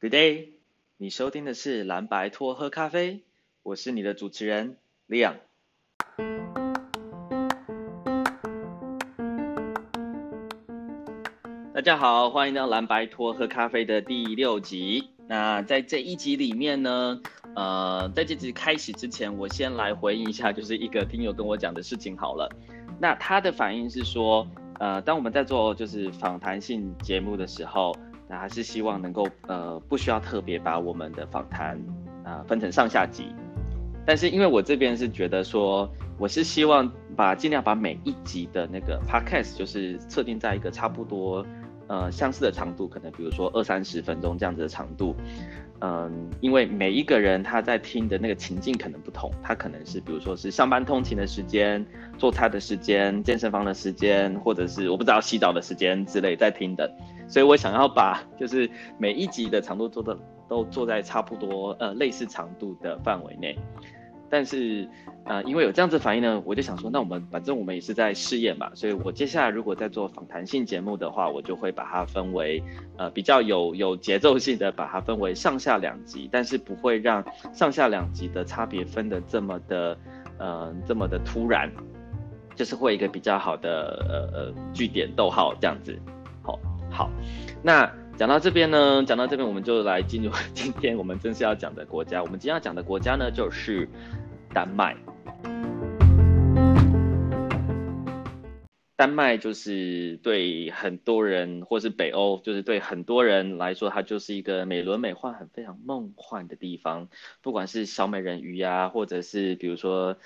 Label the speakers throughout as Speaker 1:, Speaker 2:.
Speaker 1: Good day，你收听的是蓝白托喝咖啡，我是你的主持人 Leon。大家好，欢迎到蓝白托喝咖啡的第六集。那在这一集里面呢，呃，在这集开始之前，我先来回应一下，就是一个听友跟我讲的事情好了。那他的反应是说，呃，当我们在做就是访谈性节目的时候。那还是希望能够呃不需要特别把我们的访谈啊分成上下集，但是因为我这边是觉得说，我是希望把尽量把每一集的那个 podcast 就是设定在一个差不多呃相似的长度，可能比如说二三十分钟这样子的长度，嗯，因为每一个人他在听的那个情境可能不同，他可能是比如说是上班通勤的时间、做菜的时间、健身房的时间，或者是我不知道洗澡的时间之类在听的。所以我想要把就是每一集的长度做的都做在差不多呃类似长度的范围内，但是呃因为有这样子反应呢，我就想说，那我们反正我们也是在试验嘛，所以我接下来如果在做访谈性节目的话，我就会把它分为呃比较有有节奏性的把它分为上下两集，但是不会让上下两集的差别分得这么的呃这么的突然，就是会一个比较好的呃呃句点逗号这样子。好好，那讲到这边呢，讲到这边我们就来进入 今天我们正式要讲的国家。我们今天要讲的国家呢，就是丹麦。丹麦就是对很多人，或是北欧，就是对很多人来说，它就是一个美轮美奂、很非常梦幻的地方。不管是小美人鱼呀、或者是比如说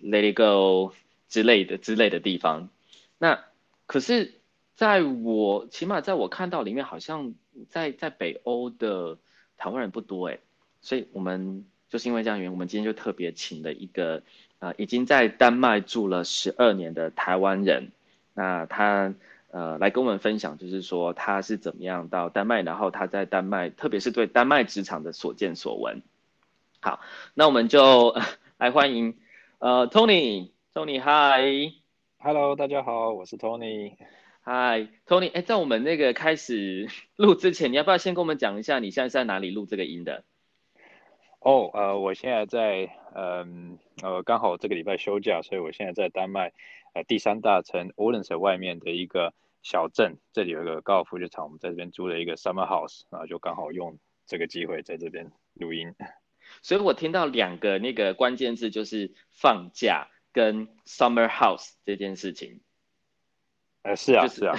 Speaker 1: Let It Go 之类的之类的地方。那可是。在我起码在我看到里面，好像在在北欧的台湾人不多诶，所以我们就是因为这样原因，我们今天就特别请了一个呃已经在丹麦住了十二年的台湾人，那他呃来跟我们分享，就是说他是怎么样到丹麦，然后他在丹麦，特别是对丹麦职场的所见所闻。好，那我们就 来欢迎呃 Tony，Tony Hi，Hello，
Speaker 2: 大家好，我是 Tony。
Speaker 1: 嗨，Tony，哎、欸，在我们那个开始 录之前，你要不要先跟我们讲一下，你现在在哪里录这个音的？
Speaker 2: 哦，oh, 呃，我现在在，嗯，呃，刚好这个礼拜休假，所以我现在在丹麦，呃，第三大城 Odense 外面的一个小镇，这里有一个高尔夫球场，我们在这边租了一个 summer house，然后就刚好用这个机会在这边录音。
Speaker 1: 所以我听到两个那个关键字，就是放假跟 summer house 这件事情。
Speaker 2: 呃，是啊，
Speaker 1: 就是啊，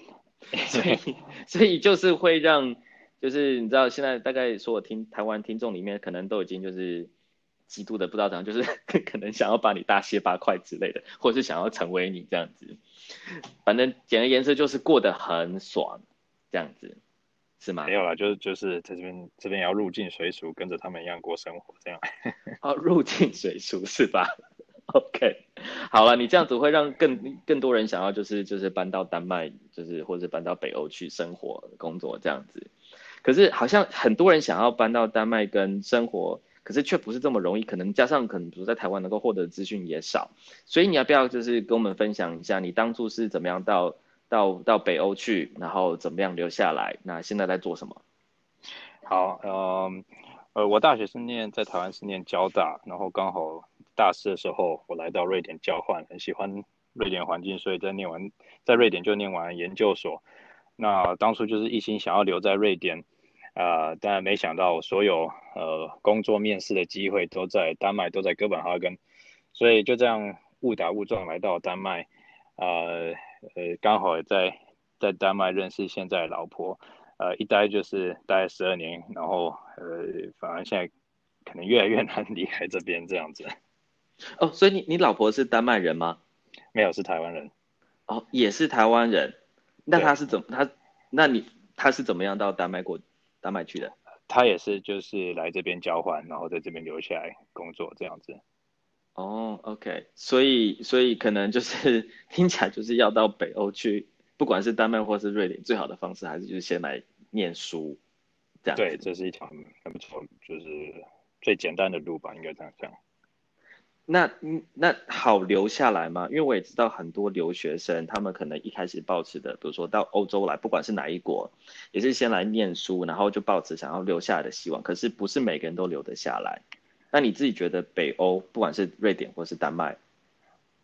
Speaker 1: 所以所以就是会让，就是你知道现在大概所有听台湾听众里面，可能都已经就是极度的不知道怎样，就是 可能想要把你大卸八块之类的，或者是想要成为你这样子，反正简而言之就是过得很爽，这样子是吗？
Speaker 2: 没有啦，就是就是在这边这边要入境随俗，跟着他们一样过生活这样。
Speaker 1: 哦，入境随俗是吧 OK，好了，你这样子会让更更多人想要就是就是搬到丹麦，就是或者搬到北欧去生活工作这样子。可是好像很多人想要搬到丹麦跟生活，可是却不是这么容易。可能加上可能比如在台湾能够获得资讯也少，所以你要不要就是跟我们分享一下你当初是怎么样到到到北欧去，然后怎么样留下来？那现在在做什么？
Speaker 2: 好，嗯，呃，我大学是念在台湾是念交大，然后刚好。大四的时候，我来到瑞典交换，很喜欢瑞典环境，所以在念完在瑞典就念完研究所。那当初就是一心想要留在瑞典，啊、呃，但没想到所有呃工作面试的机会都在丹麦，都在哥本哈根，所以就这样误打误撞来到丹麦，呃呃，刚好在在丹麦认识现在老婆，呃，一待就是待十二年，然后呃，反而现在可能越来越难离开这边这样子。
Speaker 1: 哦，所以你你老婆是丹麦人吗？
Speaker 2: 没有，是台湾人。
Speaker 1: 哦，也是台湾人。那他是怎么他？那你他是怎么样到丹麦过丹麦去的？
Speaker 2: 他也是就是来这边交换，然后在这边留下来工作这样子。
Speaker 1: 哦，OK，所以所以可能就是 听起来就是要到北欧去，不管是丹麦或是瑞典，最好的方式还是就是先来念书。这样。
Speaker 2: 对，这是一条很很不错，就是最简单的路吧，应该这样讲。
Speaker 1: 那那好留下来吗？因为我也知道很多留学生，他们可能一开始抱持的，比如说到欧洲来，不管是哪一国，也是先来念书，然后就抱持想要留下来的希望。可是不是每个人都留得下来。那你自己觉得北欧，不管是瑞典或是丹麦，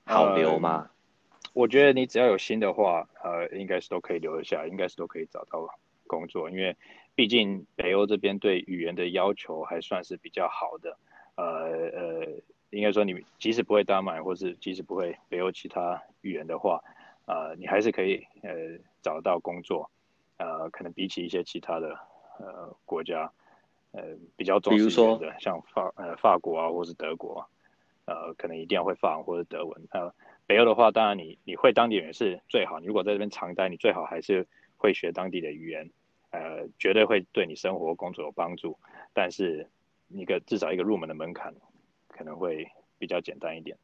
Speaker 1: 好留吗？
Speaker 2: 呃，我觉得你只要有心的话，呃，应该是都可以留得下，应该是都可以找到工作，因为毕竟北欧这边对语言的要求还算是比较好的，呃呃。应该说，你即使不会丹麦，或是即使不会北欧其他语言的话，呃，你还是可以呃找到工作，呃，可能比起一些其他的呃国家，呃比较重视的，像法呃法国啊，或是德国，呃，可能一定要会法文或者德文。呃，北欧的话，当然你你会当地语言是最好。你如果在这边长待，你最好还是会学当地的语言，呃，绝对会对你生活工作有帮助。但是一个至少一个入门的门槛。可能会比较简单一点。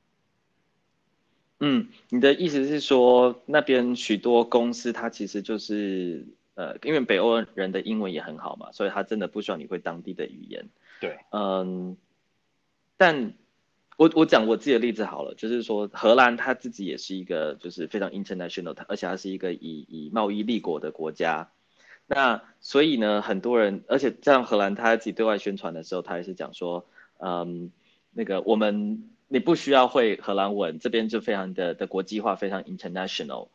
Speaker 1: 嗯，你的意思是说，那边许多公司它其实就是呃，因为北欧人的英文也很好嘛，所以他真的不需要你会当地的语言。
Speaker 2: 对，
Speaker 1: 嗯，但我我讲我自己的例子好了，就是说荷兰它自己也是一个就是非常 international，而且它是一个以以贸易立国的国家。那所以呢，很多人，而且像荷兰他自己对外宣传的时候，他也是讲说，嗯。那个我们你不需要会荷兰文，这边就非常的的国际化，非常 international。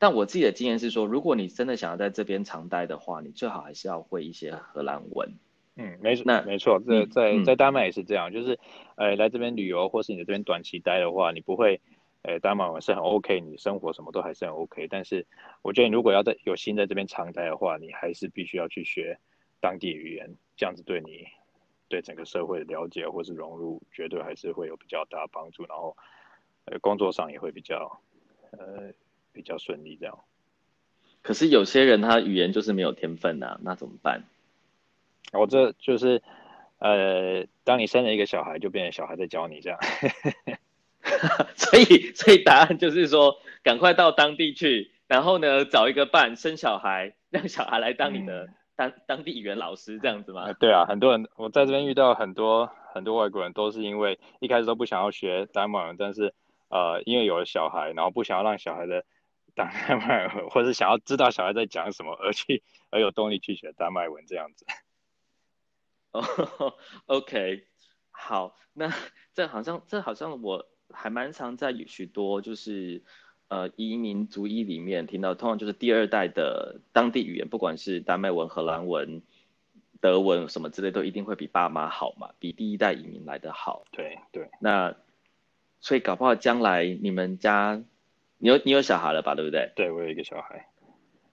Speaker 1: 但我自己的经验是说，如果你真的想要在这边常待的话，你最好还是要会一些荷兰文。
Speaker 2: 嗯，没错，那没错，在在在丹麦也是这样，就是呃来这边旅游或是你在这边短期待的话，你不会呃丹麦文是很 OK，你生活什么都还是很 OK。但是我觉得你如果要在有心在这边长待的话，你还是必须要去学当地语言，这样子对你。对整个社会的了解或是融入，绝对还是会有比较大的帮助。然后，呃，工作上也会比较，呃，比较顺利这样。
Speaker 1: 可是有些人他语言就是没有天分呐，那怎么办？
Speaker 2: 我这就是，呃，当你生了一个小孩，就变成小孩在教你这样。
Speaker 1: 所以，所以答案就是说，赶快到当地去，然后呢，找一个伴，生小孩，让小孩来当你的。嗯当 当地语言老师这样子吗？
Speaker 2: 对啊，很多人我在这边遇到很多很多外国人，都是因为一开始都不想要学丹麦文，但是呃，因为有了小孩，然后不想要让小孩的丹麦文，或者是想要知道小孩在讲什么，而去而有动力去学丹麦文这样子。
Speaker 1: 哦、oh，OK，好，那这好像这好像我还蛮常在有许多就是。呃，移民族裔里面听到，通常就是第二代的当地语言，不管是丹麦文、荷兰文、德文什么之类，都一定会比爸妈好嘛，比第一代移民来的好。
Speaker 2: 对对。
Speaker 1: 那所以搞不好将来你们家，你有你有小孩了吧？对不对？
Speaker 2: 对，我有一个小孩。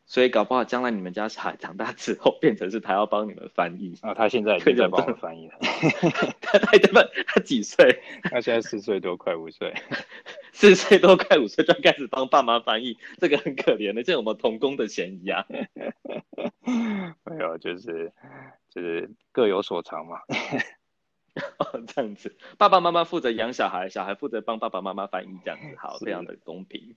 Speaker 1: 所以搞不好将来你们家小孩长大之后，变成是他要帮你们翻译。
Speaker 2: 啊，他现在已经在帮我翻译了。
Speaker 1: 他他他他几岁？
Speaker 2: 他现在四岁多，快五岁。
Speaker 1: 四岁多快五岁就开始帮爸妈翻译，这个很可怜的，这有没有童工的嫌疑啊？
Speaker 2: 没有，就是就是各有所长嘛。
Speaker 1: 哦，这样子，爸爸妈妈负责养小孩，小孩负责帮爸爸妈妈翻译，这样子好，非常的公平。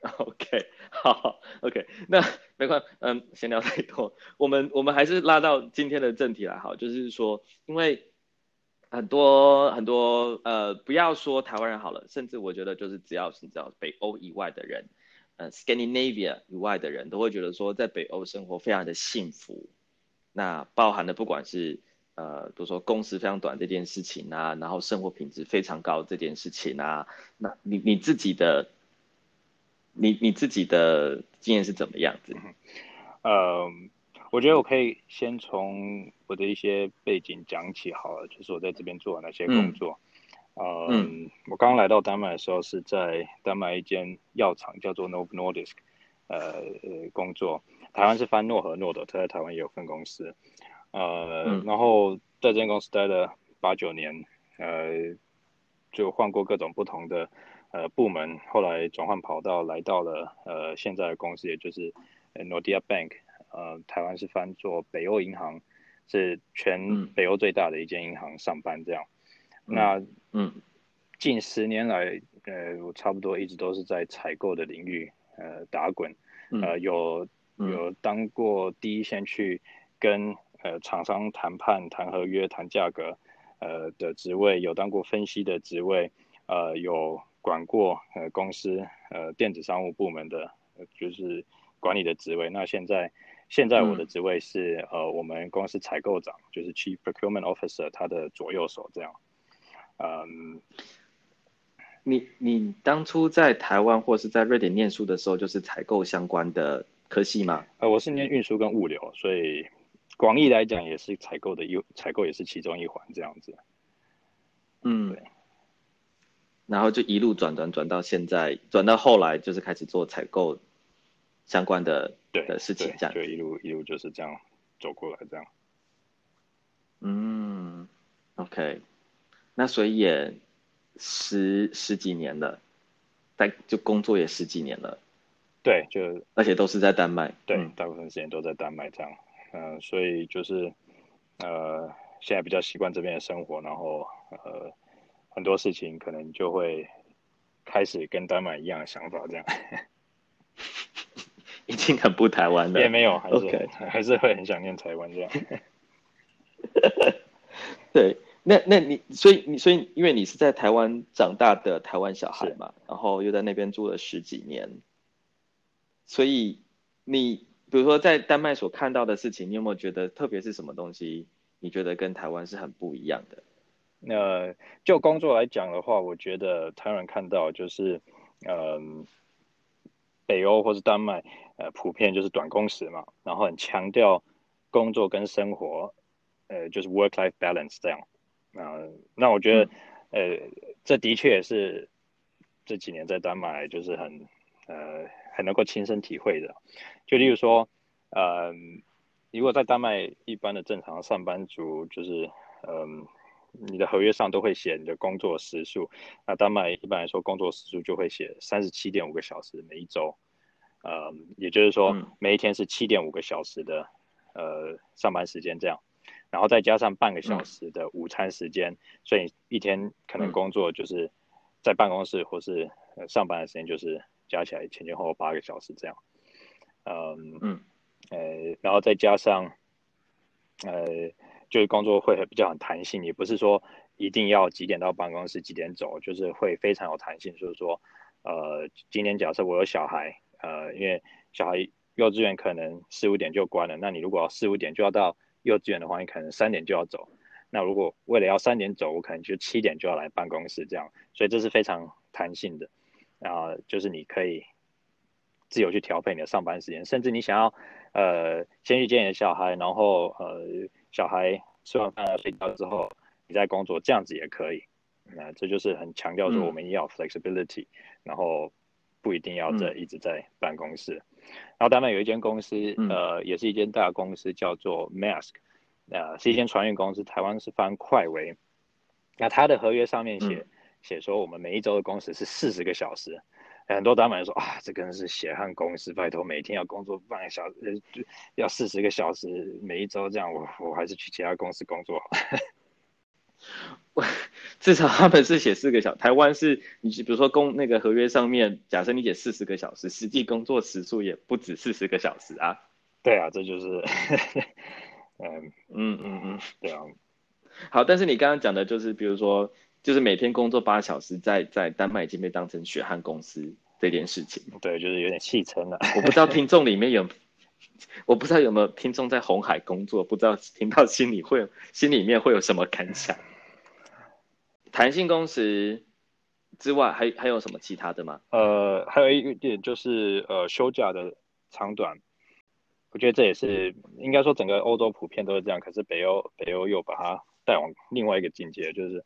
Speaker 1: OK，好，OK，那没关系，嗯，闲聊太多，我们我们还是拉到今天的正题来，好，就是说，因为很多很多，呃，不要说台湾人好了，甚至我觉得就是只要是你知道北欧以外的人，呃，Scandinavia 以外的人都会觉得说，在北欧生活非常的幸福，那包含的不管是呃，比如说工时非常短这件事情啊，然后生活品质非常高这件事情啊，那你你自己的。你你自己的经验是怎么样子？
Speaker 2: 嗯，我觉得我可以先从我的一些背景讲起好了，就是我在这边做哪些工作。嗯，我刚来到丹麦的时候是在丹麦一间药厂叫做 Novo Nordisk，呃呃工作。台湾是翻诺和诺的，他在台湾也有分公司。呃，嗯、然后在这间公司待了八九年，呃，就换过各种不同的。呃，部门后来转换跑道，来到了呃现在的公司，也就是 Nordea Bank，呃，台湾是翻做北欧银行，是全北欧最大的一间银行上班这样。嗯、那嗯，近十年来，呃，我差不多一直都是在采购的领域呃打滚，呃，有有当过第一线去跟呃厂商谈判、谈合约、谈价格呃的职位，有当过分析的职位。呃有管过呃公司呃电子商务部门的，就是管理的职位。那现在现在我的职位是、嗯、呃我们公司采购长，就是 Chief Procurement Officer，他的左右手这样。嗯，
Speaker 1: 你你当初在台湾或是在瑞典念书的时候，就是采购相关的科系吗？
Speaker 2: 呃，我是念运输跟物流，所以广义来讲也是采购的一采购也是其中一环这样子。
Speaker 1: 嗯，对。然后就一路转转转到现在，转到后来就是开始做采购相关的对的事情，这样
Speaker 2: 就一路一路就是这样走过来这样。
Speaker 1: 嗯，OK。那所以也十十几年了，在就工作也十几年了，
Speaker 2: 对，就
Speaker 1: 而且都是在丹麦，
Speaker 2: 对，嗯、大部分时间都在丹麦这样，嗯、呃，所以就是呃，现在比较习惯这边的生活，然后呃，很多事情可能就会开始跟丹麦一样的想法这样，
Speaker 1: 已经很不台湾了，
Speaker 2: 也没有，还是 Okay. 还是会很想念台湾这样，
Speaker 1: 对。那那你所以你所以因为你是在台湾长大的台湾小孩嘛，然后又在那边住了十几年，所以你比如说在丹麦所看到的事情，你有没有觉得特别是什么东西，你觉得跟台湾是很不一样的？
Speaker 2: 那就工作来讲的话，我觉得台湾看到就是，嗯、呃，北欧或是丹麦，呃，普遍就是短工时嘛，然后很强调工作跟生活，呃，就是 work-life balance 这样。啊、呃，那我觉得，呃，这的确也是这几年在丹麦就是很，呃，很能够亲身体会的。就例如说，呃，如果在丹麦一般的正常上班族，就是，嗯、呃，你的合约上都会写你的工作时数。那丹麦一般来说，工作时数就会写三十七点五个小时每一周，呃，也就是说，每一天是七点五个小时的，呃，上班时间这样。然后再加上半个小时的午餐时间，嗯、所以一天可能工作就是在办公室或是上班的时间就是加起来前前后后八个小时这样。嗯嗯，呃，然后再加上呃，就是工作会比较很弹性，也不是说一定要几点到办公室几点走，就是会非常有弹性。就是说，呃，今天假设我有小孩，呃，因为小孩幼稚园可能四五点就关了，那你如果要四五点就要到。幼稚园的话，你可能三点就要走。那如果为了要三点走，我可能就七点就要来办公室这样。所以这是非常弹性的，啊，就是你可以自由去调配你的上班时间，甚至你想要呃先去接你的小孩，然后呃小孩吃完饭睡觉之后，你再工作，这样子也可以。那这就是很强调说我们要 flexibility，、嗯、然后不一定要在一直在办公室。嗯然后丹麦有一间公司，呃，也是一间大公司，叫做 Maersk，呃，是一间船运公司，台湾是翻快维。那它的合约上面写写说，我们每一周的工时是四十个小时。很多丹麦人说啊，这个人是血汗公司，拜托，每天要工作半个小时，要四十个小时，每一周这样，我我还是去其他公司工作好。
Speaker 1: 至少他们是写四个小时，台湾是你比如说工那个合约上面，假设你写四十个小时，实际工作时数也不止四十个小时啊。
Speaker 2: 对啊，这就是，
Speaker 1: 嗯嗯嗯嗯，
Speaker 2: 对啊。
Speaker 1: 好，但是你刚刚讲的就是，比如说，就是每天工作八小时在，在在丹麦已经被当成血汗公司这件事情。
Speaker 2: 对，就是有点戏称了。
Speaker 1: 我不知道听众里面有，我不知道有没有听众在红海工作，不知道听到心里会心里面会有什么感想。弹性工时之外，还还有什么其他的吗？
Speaker 2: 呃，还有一点就是呃休假的长短，我觉得这也是应该说整个欧洲普遍都是这样，可是北欧北欧又把它带往另外一个境界，就是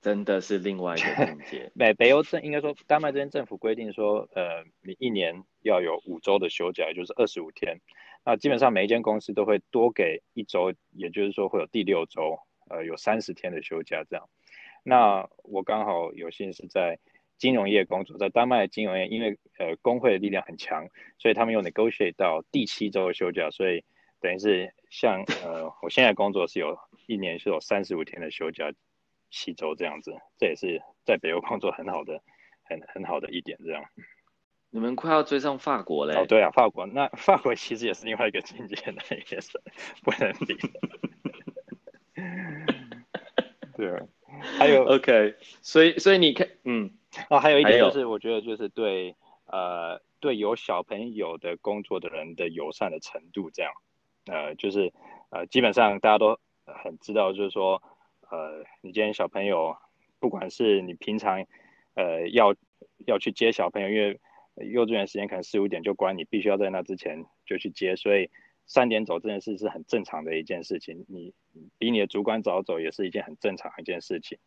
Speaker 1: 真的是另外一个境界。
Speaker 2: 北北欧政应该说丹麦这边政府规定说，呃，你一年要有五周的休假，也就是二十五天。那基本上每一间公司都会多给一周，也就是说会有第六周，呃，有三十天的休假这样。那我刚好有幸是在金融业工作，在丹麦的金融业，因为呃工会的力量很强，所以他们有 negotiate 到第七周的休假，所以等于是像呃我现在工作是有一年是有三十五天的休假，七周这样子，这也是在北欧工作很好的很很好的一点，这样。
Speaker 1: 你们快要追上法国嘞？
Speaker 2: 哦，对啊，法国那法国其实也是另外一个境界那，也是不能比。对啊。还有
Speaker 1: OK，所以所以你看，嗯，
Speaker 2: 哦，还有一点就是，我觉得就是对呃对有小朋友的工作的人的友善的程度这样，呃，就是呃基本上大家都很知道，就是说呃你今天小朋友，不管是你平常呃要要去接小朋友，因为幼稚园时间可能四五点就关，你必须要在那之前就去接，所以三点走这件事是很正常的一件事情。你比你的主管早走也是一件很正常一件事情。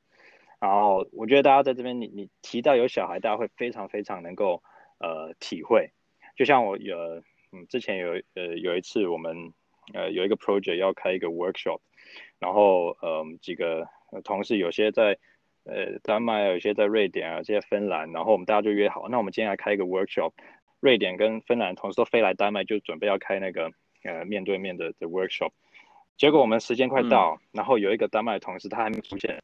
Speaker 2: 然后我觉得大家在这边，你你提到有小孩，大家会非常非常能够呃体会。就像我有嗯之前有呃有一次我们呃有一个 project 要开一个 workshop，然后呃几个同事有些在。呃，丹麦有些在瑞典啊，这些芬兰，然后我们大家就约好，那我们今天来开一个 workshop。瑞典跟芬兰同事都飞来丹麦，就准备要开那个呃面对面的的 workshop。结果我们时间快到，嗯、然后有一个丹麦的同事他还没出现，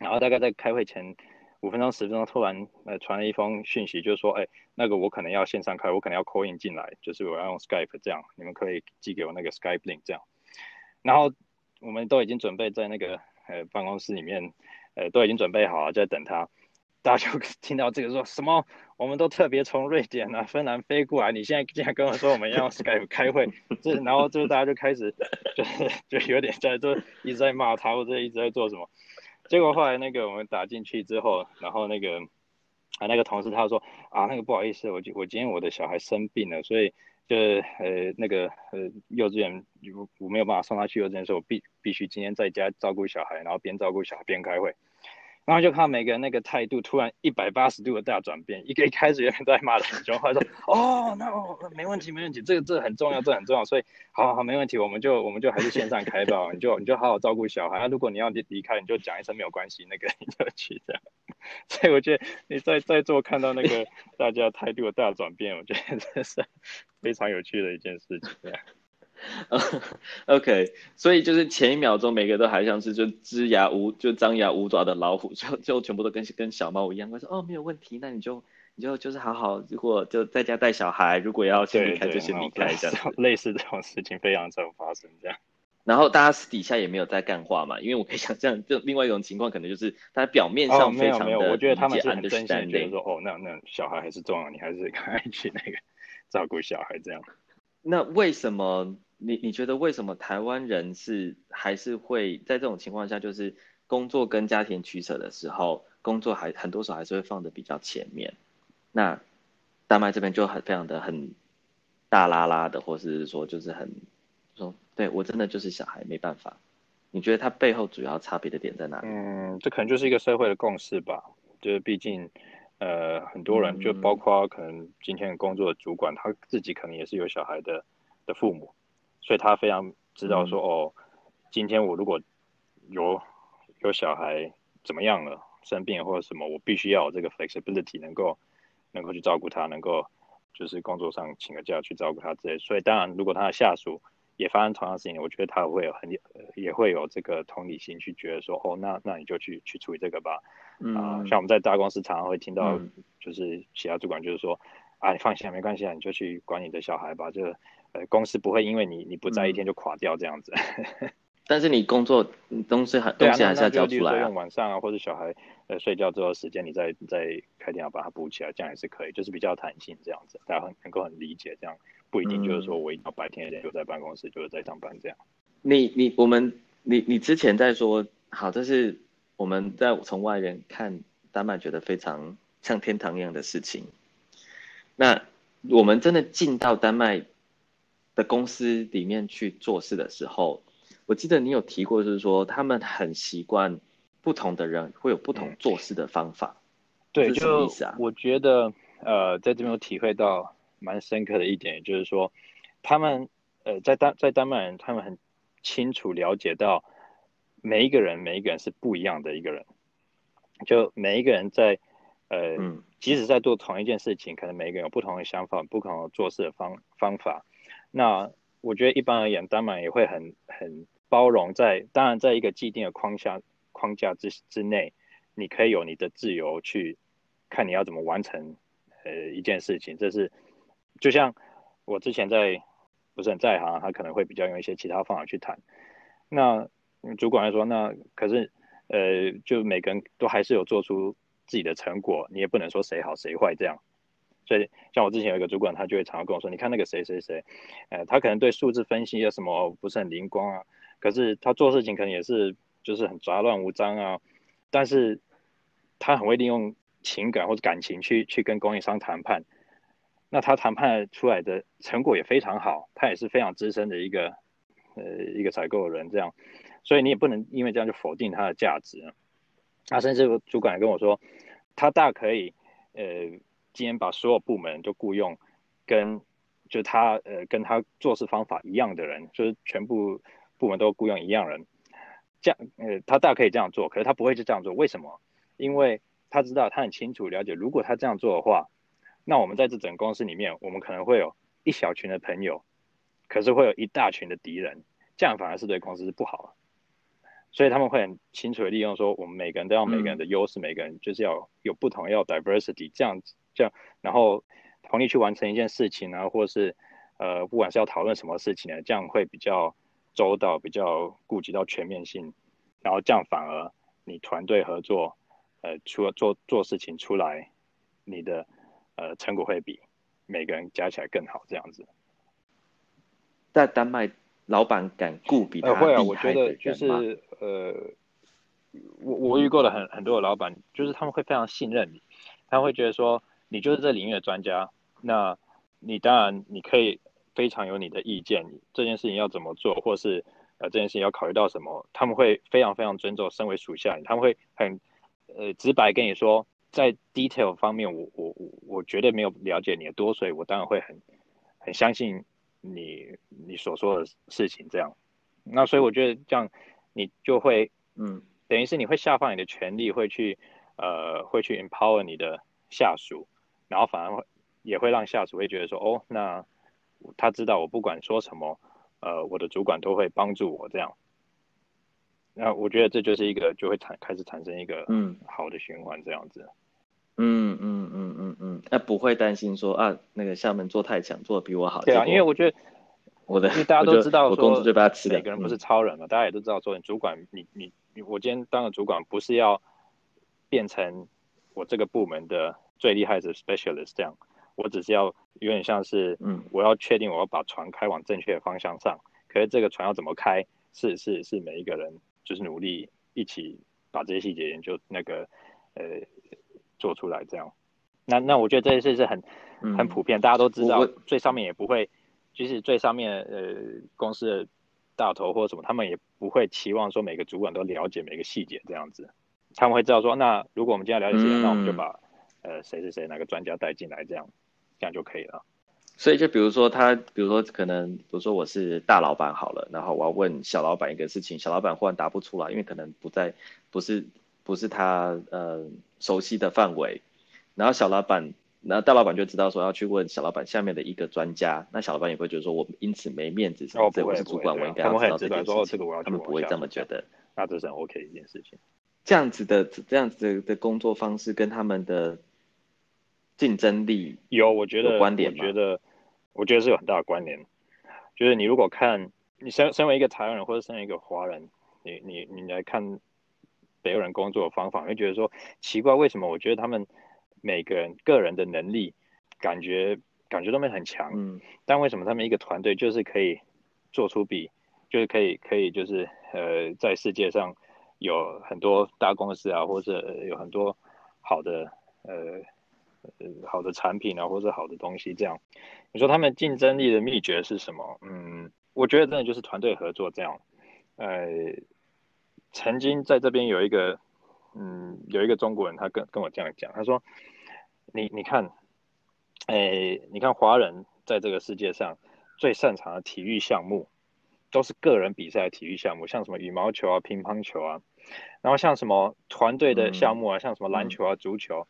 Speaker 2: 然后大概在开会前五分钟十分钟，突然呃传了一封讯息，就是说，哎，那个我可能要线上开，我可能要 call in 进来，就是我要用 Skype 这样，你们可以寄给我那个 Skype link 这样。然后我们都已经准备在那个呃办公室里面。呃，都已经准备好了，就在等他。大家就听到这个说什么？我们都特别从瑞典啊、芬兰飞过来，你现在竟然跟我说我们要 用 Skype 开会，这然后就大家就开始就是就有点在就一直在骂他，或者一直在做什么。结果后来那个我们打进去之后，然后那个啊那个同事他说啊那个不好意思，我我今天我的小孩生病了，所以。就是呃那个呃幼稚园我我没有办法送他去幼稚园，所以我必必须今天在家照顾小孩，然后边照顾小孩边开会，然后就看每个人那个态度突然一百八十度的大转变，一个一开始原本在骂的很凶，后来说哦那哦没问题没问题，这个这个很重要这、很重要，所以好好好没问题，我们就我们就还是线上开吧，你就你就好好照顾小孩，啊、如果你要离离开，你就讲一声没有关系，那个你就去这样。所以我觉得你在在座看到那个大家态度的大转变，我觉得这是非常有趣的一件事情。对，
Speaker 1: OK，所以就是前一秒钟每个都还像是就龇牙无就张牙舞爪的老虎，就就全部都跟跟小猫一样。我说哦没有问题，那你就你就就是好好，如果就在家带小孩，如果要先离开就先离开这样。
Speaker 2: 类似这种事情非常常发生这样。
Speaker 1: 然后大家私底下也没有在干话嘛，因为我可以想象，就另外一种情况，可能就是大家表面上非常的、哦、没有没有，
Speaker 2: 我觉得他们是很真心，觉得说哦，那那小孩还是重要，你还是赶快去那个 照顾小孩这样。
Speaker 1: 那为什么你你觉得为什么台湾人是还是会在这种情况下，就是工作跟家庭取舍的时候，工作还很多时候还是会放的比较前面？那丹麦这边就很非常的很大拉拉的，或是说就是很。说对我真的就是小孩没办法，你觉得它背后主要差别的点在哪里？
Speaker 2: 嗯，这可能就是一个社会的共识吧。就是毕竟，呃，很多人就包括可能今天工作的主管，他自己可能也是有小孩的的父母，所以他非常知道说，哦，今天我如果有有小孩怎么样了，生病或者什么，我必须要有这个 flexibility，能够能够去照顾他，能够就是工作上请个假去照顾他之类。所以当然，如果他的下属也发生同样的事情，我觉得他会有很也会有这个同理心去觉得说，哦，那那你就去去处理这个吧。啊、呃，像我们在大公司常常会听到，就是其他主管就是说，嗯、啊，你放心，没关系啊，你就去管你的小孩吧。就呃，公司不会因为你你不在一天就垮掉这样子。嗯、但是你工作东西还东西还是要交出来、啊。用晚上啊，或者小孩呃睡觉之后时间，你再再开电脑把它补起来，这样也是可以，就是比较弹性这样子，大家很能够很理解这样。不一定就是说我一定要白天就在办公室，就是在上班这样。
Speaker 1: 你你我们你你之前在说好，这是我们在从外人看丹麦觉得非常像天堂一样的事情。那我们真的进到丹麦的公司里面去做事的时候，我记得你有提过，就是说他们很习惯不同的人会有不同做事的方法。
Speaker 2: 对，是什么意思啊？我觉得呃，在这边我体会到。蛮深刻的一点，就是说，他们呃，在丹在丹麦人，他们很清楚了解到，每一个人每一个人是不一样的一个人，就每一个人在呃，嗯、即使在做同一件事情，可能每一个人有不同的想法，不同的做事的方方法。那我觉得一般而言，丹麦也会很很包容在，在当然在一个既定的框架框架之之内，你可以有你的自由去看你要怎么完成呃一件事情，这是。就像我之前在不是很在行，他可能会比较用一些其他方法去谈。那主管来说，那可是呃，就每个人都还是有做出自己的成果，你也不能说谁好谁坏这样。所以像我之前有一个主管，他就会常常跟我说，你看那个谁谁谁，呃，他可能对数字分析啊什么不是很灵光啊，可是他做事情可能也是就是很杂乱无章啊，但是他很会利用情感或者感情去去跟供应商谈判，那他谈判出来的成果也非常好，他也是非常资深的一个呃一个采购人这样。所以你也不能因为这样就否定他的价值。他甚至主管跟我说，他大可以，呃，今天把所有部门都雇佣跟，就他呃跟他做事方法一样的人，就是全部部门都雇佣一样人，这样呃他大可以这样做，可是他不会就这样做。为什么？因为他知道他很清楚了解，如果他这样做的话，那我们在这整公司里面，我们可能会有一小群的朋友，可是会有一大群的敌人，这样反而是对公司是不好的。所以他们会很清楚的利用说，我们每个人都要每个人的优势，嗯、每个人就是要有不同，要 diversity，这样这样，然后同力去完成一件事情啊，或是呃，不管是要讨论什么事情呢，这样会比较周到，比较顾及到全面性，然后这样反而你团队合作，呃，出了做做事情出来，你的呃成果会比每个人加起来更好，这样子。
Speaker 1: 在丹麦。老板敢雇比他厉害的吗？
Speaker 2: 呃，会啊，我觉得就是呃，我我遇过了很很多的老板，就是他们会非常信任你，他会觉得说你就是这领域的专家，那你当然你可以非常有你的意见，这件事情要怎么做，或是呃这件事情要考虑到什么，他们会非常非常尊重身为属下，他们会很呃直白跟你说，在 detail 方面我我我我绝对没有了解你的多，所以我当然会很很相信。你你所说的事情这样，那所以我觉得这样你就会嗯，等于是你会下放你的权利，会去呃会去 empower 你的下属，然后反而也会让下属会觉得说哦，那他知道我不管说什么，呃，我的主管都会帮助我这样。那我觉得这就是一个就会产开始产生一个嗯好的循环这样子。
Speaker 1: 嗯嗯嗯嗯嗯，那不会担心说啊，那个厦门做太强，做的比我好。
Speaker 2: 对啊，因为我觉得
Speaker 1: 我的，
Speaker 2: 因为大家都知道说，
Speaker 1: 工资就被他吃了。
Speaker 2: 每个人不是超人嘛，嗯、大家也都知道说，你主管，你你你，我今天当了主管，不是要变成我这个部门的最厉害的 specialist 这样，我只是要有点像是，嗯，我要确定我要把船开往正确的方向上。可是这个船要怎么开，是是是每一个人就是努力一起把这些细节研究那个呃。做出来这样，那那我觉得这件事是很很普遍，嗯、大家都知道，最上面也不会，就是最上面呃公司的大头或者什么，他们也不会期望说每个主管都了解每个细节这样子，他们会知道说，那如果我们今天了解细节，嗯、那我们就把呃谁谁谁哪个专家带进来，这样这样就可以了。
Speaker 1: 所以就比如说他，比如说可能，比如说我是大老板好了，然后我要问小老板一个事情，小老板忽然答不出来，因为可能不在，不是。不是他呃熟悉的范围，然后小老板，然后大老板就知道说要去问小老板下面的一个专家，那小老板也会觉得说我因此没面子，
Speaker 2: 哦，
Speaker 1: 我是主管，我应该要知道这件事他们不会这么觉得，
Speaker 2: 那这是很 OK 的一件事情。
Speaker 1: 这样子的这样子的的工作方式跟他们的竞争力
Speaker 2: 有，我觉得
Speaker 1: 观点，
Speaker 2: 我觉得我觉得是有很大的关联。就是你如果看你身身为一个台湾人或者身为一个华人，你你你来看。北欧人工作的方法，会觉得说奇怪，为什么我觉得他们每个人个人的能力感觉感觉都没很强，嗯，但为什么他们一个团队就是可以做出比，就是可以可以就是呃在世界上有很多大公司啊，或者有很多好的呃呃好的产品啊，或者好的东西这样，你说他们竞争力的秘诀是什么？嗯，我觉得真的就是团队合作这样，呃。曾经在这边有一个，嗯，有一个中国人，他跟跟我这样讲，他说：“你你看，哎，你看华人在这个世界上最擅长的体育项目，都是个人比赛的体育项目，像什么羽毛球啊、乒乓球啊，然后像什么团队的项目啊，嗯、像什么篮球啊、足球，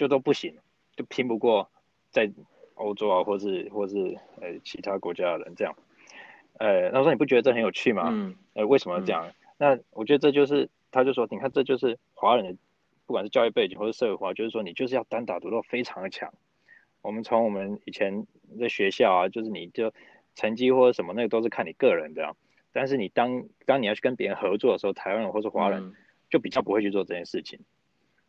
Speaker 2: 就都不行，就拼不过在欧洲啊，或是或是呃其他国家的人这样。呃，他说你不觉得这很有趣吗？嗯，呃，为什么这样？”嗯那我觉得这就是，他就说，你看这就是华人的，不管是教育背景或是社会化，就是说你就是要单打独斗，非常的强。我们从我们以前在学校啊，就是你就成绩或者什么那个都是看你个人这样，但是你当当你要去跟别人合作的时候，台湾人或是华人就比较不会去做这件事情。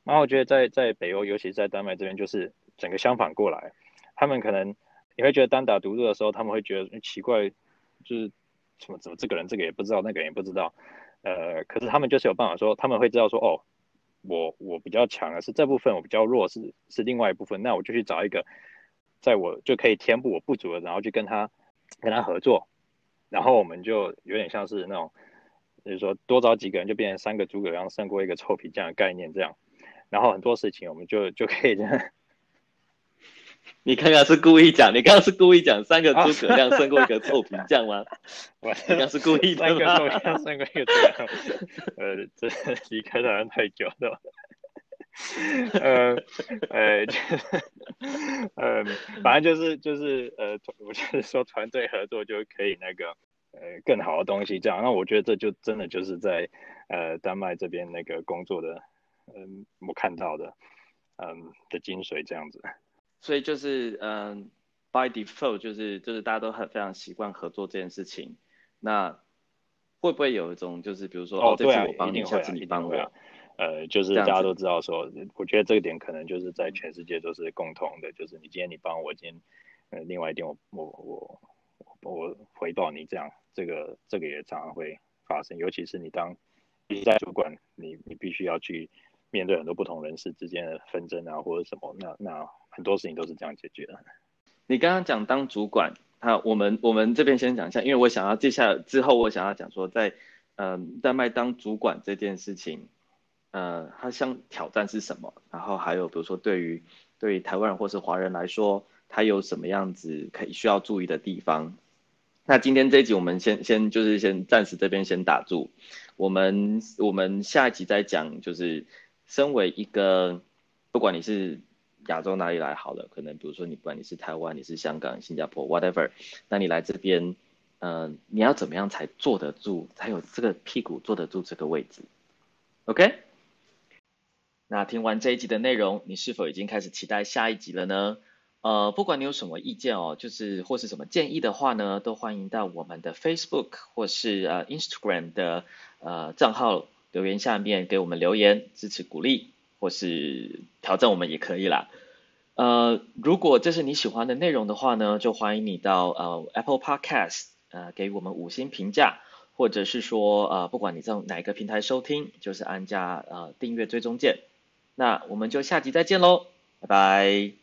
Speaker 2: 然后我觉得在在北欧，尤其是在丹麦这边，就是整个相反过来，他们可能你会觉得单打独斗的时候，他们会觉得奇怪，就是什么怎么这个人这个也不知道，那个人也不知道，呃，可是他们就是有办法说，他们会知道说，哦，我我比较强的是这部分，我比较弱是是另外一部分，那我就去找一个，在我就可以填补我不足的，然后去跟他跟他合作，然后我们就有点像是那种，就是说多找几个人就变成三个诸葛亮胜过一个臭皮匠的概念这样。然后很多事情我们就就可以这样。
Speaker 1: 你刚刚是故意讲，你刚刚是故意讲三个诸葛亮胜过一个臭皮匠吗？
Speaker 2: 我
Speaker 1: 刚刚是故意的吗？
Speaker 2: 三个臭皮匠胜过一个诸葛亮。呃，这离开台湾太久了。呃，呃，呃，反正就是就是呃，我就是说团队合作就可以那个呃更好的东西这样。那我觉得这就真的就是在呃丹麦这边那个工作的。嗯，我看到的，嗯的精髓这样子，
Speaker 1: 所以就是嗯，by default 就是就是大家都很非常习惯合作这件事情。那会不会有一种就是比如说
Speaker 2: 哦，对啊，
Speaker 1: 我帮你，下次你帮我，
Speaker 2: 啊，呃，就是大家都知道说，我觉得这个点可能就是在全世界都是共同的，就是你今天你帮我，今天呃另外一点我我我我回报你这样，这个这个也常常会发生，尤其是你当你在主管，你你必须要去。面对很多不同人士之间的纷争啊，或者什么，那那很多事情都是这样解决的。
Speaker 1: 你刚刚讲当主管，好，我们我们这边先讲一下，因为我想要接下来之后，我想要讲说在，在嗯丹麦当主管这件事情，呃，它像挑战是什么？然后还有比如说对于对于台湾人或是华人来说，他有什么样子可以需要注意的地方？那今天这一集我们先先就是先暂时这边先打住，我们我们下一集再讲就是。身为一个，不管你是亚洲哪里来好了，可能比如说你不管你是台湾，你是香港、新加坡，whatever，那你来这边，嗯、你要怎么样才坐得住，才有这个屁股坐得住这个位置？OK？那听完这一集的内容，你是否已经开始期待下一集了呢？呃，不管你有什么意见哦，就是或是什么建议的话呢，都欢迎到我们的 Facebook 或是呃 Instagram 的呃账号。留言下面给我们留言支持鼓励，或是挑战我们也可以啦。呃，如果这是你喜欢的内容的话呢，就欢迎你到呃 Apple Podcast 呃给我们五星评价，或者是说呃不管你在哪个平台收听，就是按下呃订阅追踪键。那我们就下集再见喽，拜拜。